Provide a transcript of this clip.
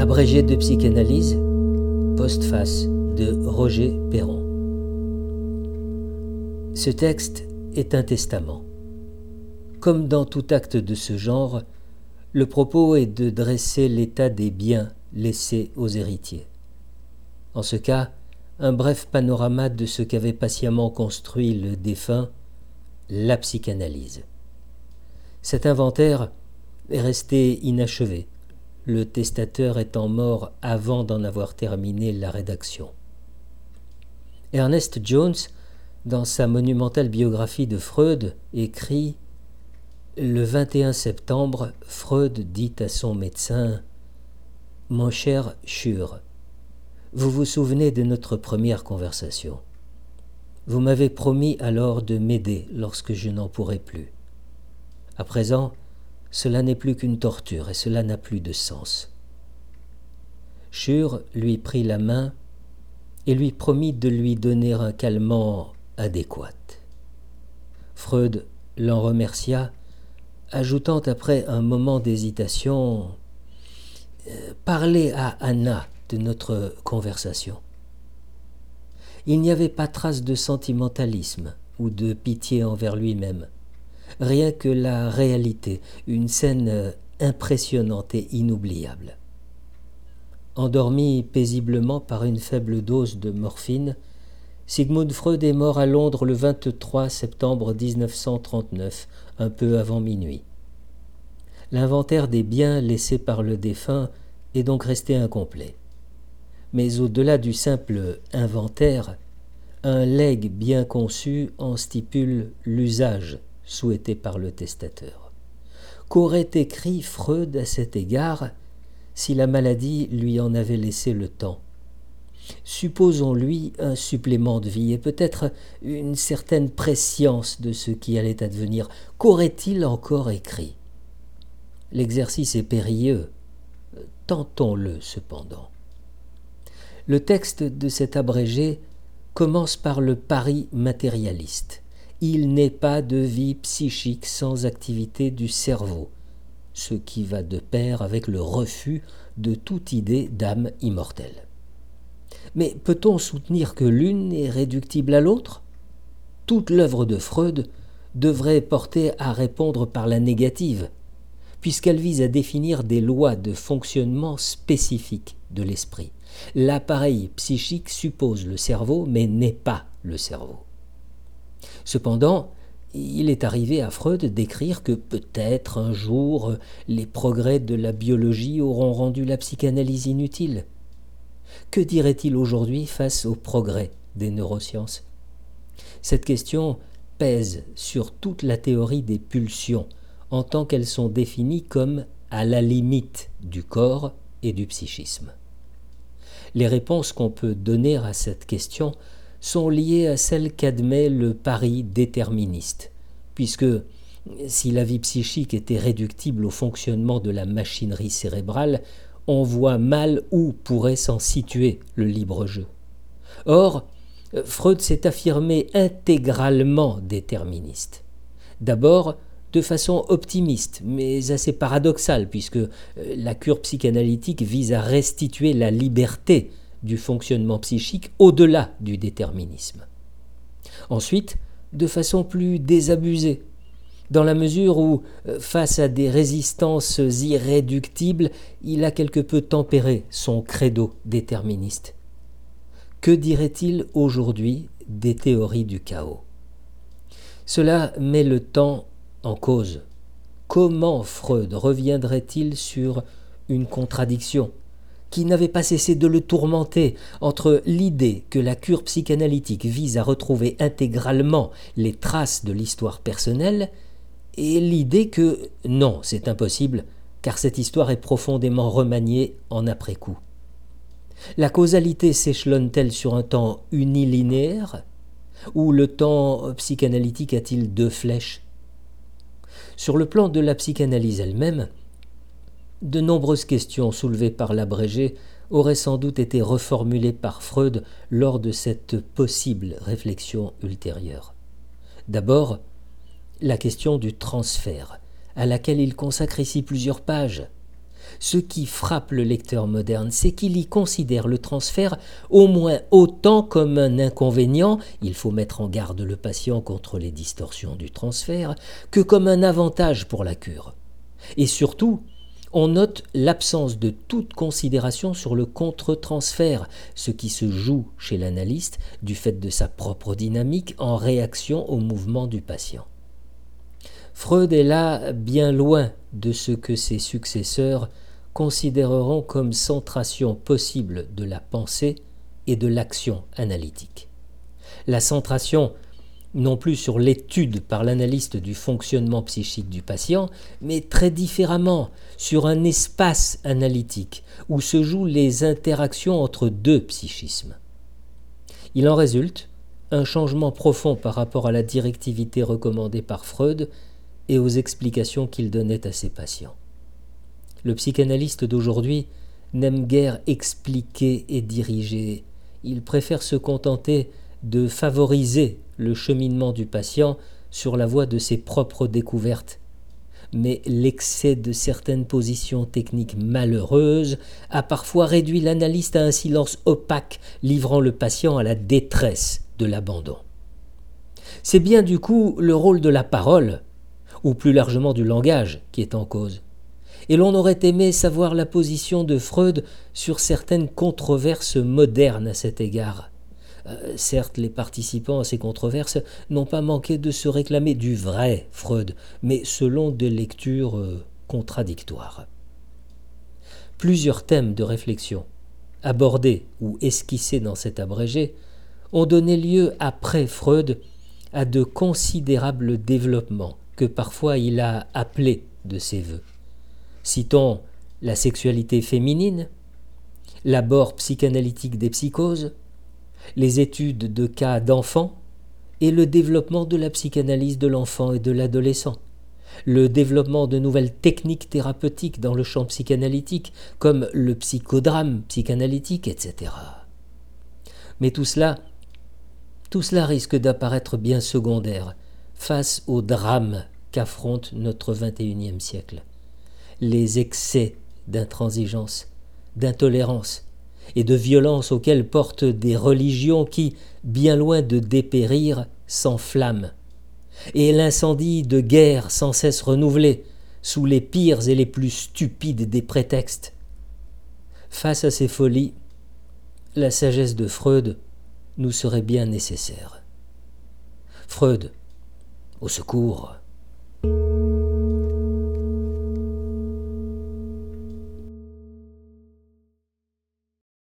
Abrégé de psychanalyse, postface de Roger Perron. Ce texte est un testament. Comme dans tout acte de ce genre, le propos est de dresser l'état des biens laissés aux héritiers. En ce cas, un bref panorama de ce qu'avait patiemment construit le défunt, la psychanalyse. Cet inventaire est resté inachevé, le testateur étant mort avant d'en avoir terminé la rédaction. Ernest Jones, dans sa monumentale biographie de Freud, écrit Le 21 septembre, Freud dit à son médecin Mon cher Schur, vous vous souvenez de notre première conversation. Vous m'avez promis alors de m'aider lorsque je n'en pourrai plus. À présent, cela n'est plus qu'une torture et cela n'a plus de sens. Schur lui prit la main et lui promit de lui donner un calmant adéquat. Freud l'en remercia, ajoutant après un moment d'hésitation euh, Parlez à Anna de notre conversation. Il n'y avait pas trace de sentimentalisme ou de pitié envers lui-même, rien que la réalité, une scène impressionnante et inoubliable. Endormi paisiblement par une faible dose de morphine, Sigmund Freud est mort à Londres le 23 septembre 1939, un peu avant minuit. L'inventaire des biens laissés par le défunt est donc resté incomplet mais au-delà du simple inventaire, un legs bien conçu en stipule l'usage souhaité par le testateur. Qu'aurait écrit Freud à cet égard si la maladie lui en avait laissé le temps? Supposons-lui un supplément de vie et peut-être une certaine prescience de ce qui allait advenir. Qu'aurait-il encore écrit? L'exercice est périlleux. Tentons-le cependant. Le texte de cet abrégé commence par le pari matérialiste. Il n'est pas de vie psychique sans activité du cerveau, ce qui va de pair avec le refus de toute idée d'âme immortelle. Mais peut-on soutenir que l'une est réductible à l'autre? Toute l'œuvre de Freud devrait porter à répondre par la négative, puisqu'elle vise à définir des lois de fonctionnement spécifiques de l'esprit. L'appareil psychique suppose le cerveau, mais n'est pas le cerveau. Cependant, il est arrivé à Freud d'écrire que peut-être un jour les progrès de la biologie auront rendu la psychanalyse inutile. Que dirait-il aujourd'hui face aux progrès des neurosciences? Cette question pèse sur toute la théorie des pulsions, en tant qu'elles sont définies comme à la limite du corps et du psychisme. Les réponses qu'on peut donner à cette question sont liées à celles qu'admet le pari déterministe, puisque si la vie psychique était réductible au fonctionnement de la machinerie cérébrale, on voit mal où pourrait s'en situer le libre jeu. Or, Freud s'est affirmé intégralement déterministe. D'abord, de façon optimiste, mais assez paradoxale, puisque la cure psychanalytique vise à restituer la liberté du fonctionnement psychique au-delà du déterminisme. Ensuite, de façon plus désabusée, dans la mesure où, euh, face à des résistances irréductibles, il a quelque peu tempéré son credo déterministe. Que dirait-il aujourd'hui des théories du chaos? Cela met le temps en cause. Comment Freud reviendrait-il sur une contradiction? Qui n'avait pas cessé de le tourmenter entre l'idée que la cure psychanalytique vise à retrouver intégralement les traces de l'histoire personnelle et l'idée que non, c'est impossible, car cette histoire est profondément remaniée en après-coup. La causalité s'échelonne-t-elle sur un temps unilinéaire ou le temps psychanalytique a-t-il deux flèches? Sur le plan de la psychanalyse elle-même, de nombreuses questions soulevées par l'abrégé auraient sans doute été reformulées par Freud lors de cette possible réflexion ultérieure. D'abord, la question du transfert, à laquelle il consacre ici plusieurs pages. Ce qui frappe le lecteur moderne, c'est qu'il y considère le transfert au moins autant comme un inconvénient, il faut mettre en garde le patient contre les distorsions du transfert, que comme un avantage pour la cure. Et surtout, on note l'absence de toute considération sur le contre-transfert, ce qui se joue chez l'analyste du fait de sa propre dynamique en réaction au mouvement du patient. Freud est là bien loin de ce que ses successeurs considéreront comme centration possible de la pensée et de l'action analytique. La centration non plus sur l'étude par l'analyste du fonctionnement psychique du patient, mais très différemment sur un espace analytique où se jouent les interactions entre deux psychismes. Il en résulte un changement profond par rapport à la directivité recommandée par Freud et aux explications qu'il donnait à ses patients. Le psychanalyste d'aujourd'hui n'aime guère expliquer et diriger, il préfère se contenter de favoriser le cheminement du patient sur la voie de ses propres découvertes. Mais l'excès de certaines positions techniques malheureuses a parfois réduit l'analyste à un silence opaque, livrant le patient à la détresse de l'abandon. C'est bien du coup le rôle de la parole, ou plus largement du langage, qui est en cause. Et l'on aurait aimé savoir la position de Freud sur certaines controverses modernes à cet égard. Euh, certes, les participants à ces controverses n'ont pas manqué de se réclamer du vrai Freud, mais selon des lectures euh, contradictoires. Plusieurs thèmes de réflexion, abordés ou esquissés dans cet abrégé, ont donné lieu après Freud à de considérables développements que parfois il a appelés de ses voeux. Citons la sexualité féminine, l'abord psychanalytique des psychoses, les études de cas d'enfants et le développement de la psychanalyse de l'enfant et de l'adolescent, le développement de nouvelles techniques thérapeutiques dans le champ psychanalytique, comme le psychodrame psychanalytique, etc. Mais tout cela, tout cela risque d'apparaître bien secondaire face au drame qu'affronte notre XXIe siècle. Les excès d'intransigeance, d'intolérance, et de violence auxquelles portent des religions qui, bien loin de dépérir, s'enflamment, et l'incendie de guerre sans cesse renouvelé, sous les pires et les plus stupides des prétextes. Face à ces folies, la sagesse de Freud nous serait bien nécessaire. Freud, au secours.